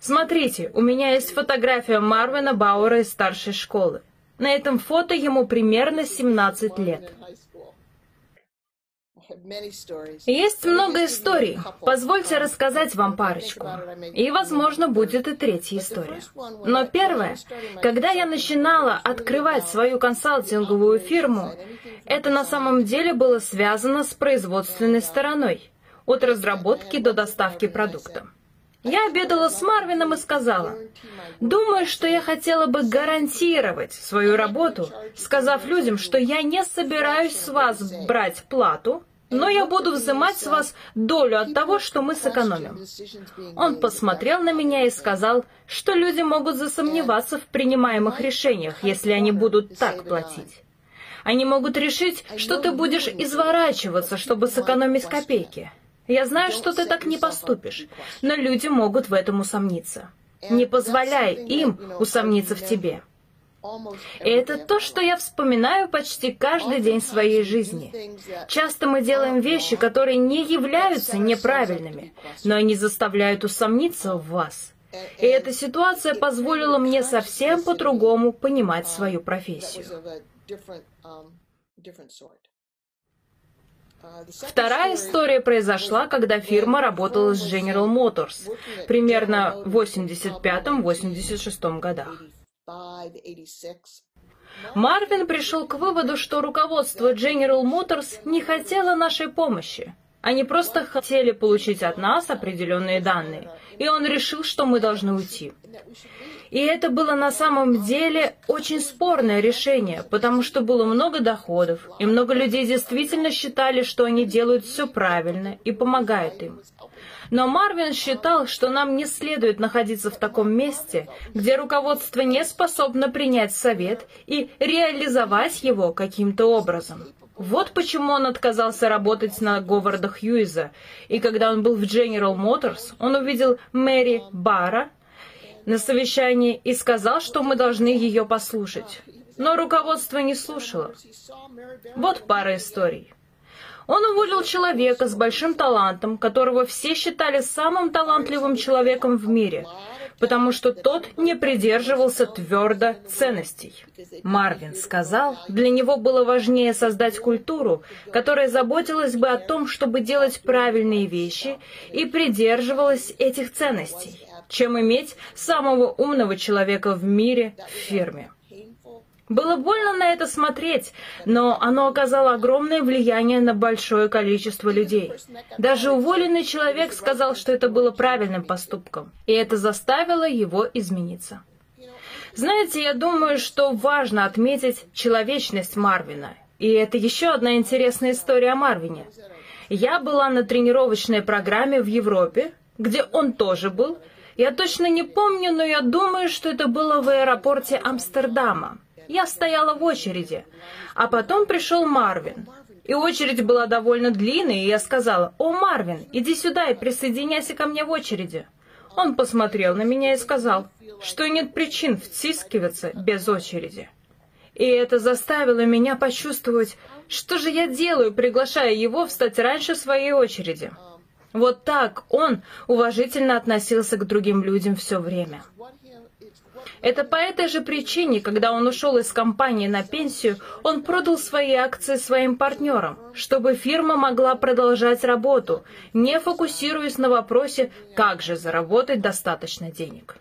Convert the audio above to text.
Смотрите, у меня есть фотография Марвина Бауэра из старшей школы. На этом фото ему примерно 17 лет. Есть много историй. Позвольте рассказать вам парочку. И, возможно, будет и третья история. Но первое, когда я начинала открывать свою консалтинговую фирму, это на самом деле было связано с производственной стороной, от разработки до доставки продукта. Я обедала с Марвином и сказала, «Думаю, что я хотела бы гарантировать свою работу, сказав людям, что я не собираюсь с вас брать плату, но я буду взимать с вас долю от того, что мы сэкономим. Он посмотрел на меня и сказал, что люди могут засомневаться в принимаемых решениях, если они будут так платить. Они могут решить, что ты будешь изворачиваться, чтобы сэкономить копейки. Я знаю, что ты так не поступишь, но люди могут в этом усомниться. Не позволяй им усомниться в тебе. И это то, что я вспоминаю почти каждый день своей жизни. Часто мы делаем вещи, которые не являются неправильными, но они заставляют усомниться в вас. И эта ситуация позволила мне совсем по-другому понимать свою профессию. Вторая история произошла, когда фирма работала с General Motors, примерно в 85-86 годах. Марвин пришел к выводу, что руководство General Motors не хотело нашей помощи. Они просто хотели получить от нас определенные данные, и он решил, что мы должны уйти. И это было на самом деле очень спорное решение, потому что было много доходов, и много людей действительно считали, что они делают все правильно и помогают им. Но Марвин считал, что нам не следует находиться в таком месте, где руководство не способно принять совет и реализовать его каким-то образом. Вот почему он отказался работать на Говарда Хьюиза. И когда он был в General Motors, он увидел Мэри Барра на совещании и сказал, что мы должны ее послушать. Но руководство не слушало. Вот пара историй. Он уволил человека с большим талантом, которого все считали самым талантливым человеком в мире, потому что тот не придерживался твердо ценностей. Марвин сказал, для него было важнее создать культуру, которая заботилась бы о том, чтобы делать правильные вещи и придерживалась этих ценностей, чем иметь самого умного человека в мире в фирме. Было больно на это смотреть, но оно оказало огромное влияние на большое количество людей. Даже уволенный человек сказал, что это было правильным поступком, и это заставило его измениться. Знаете, я думаю, что важно отметить человечность Марвина. И это еще одна интересная история о Марвине. Я была на тренировочной программе в Европе, где он тоже был. Я точно не помню, но я думаю, что это было в аэропорте Амстердама. Я стояла в очереди. А потом пришел Марвин. И очередь была довольно длинной, и я сказала, «О, Марвин, иди сюда и присоединяйся ко мне в очереди». Он посмотрел на меня и сказал, что нет причин втискиваться без очереди. И это заставило меня почувствовать, что же я делаю, приглашая его встать раньше своей очереди. Вот так он уважительно относился к другим людям все время. Это по этой же причине, когда он ушел из компании на пенсию, он продал свои акции своим партнерам, чтобы фирма могла продолжать работу, не фокусируясь на вопросе, как же заработать достаточно денег.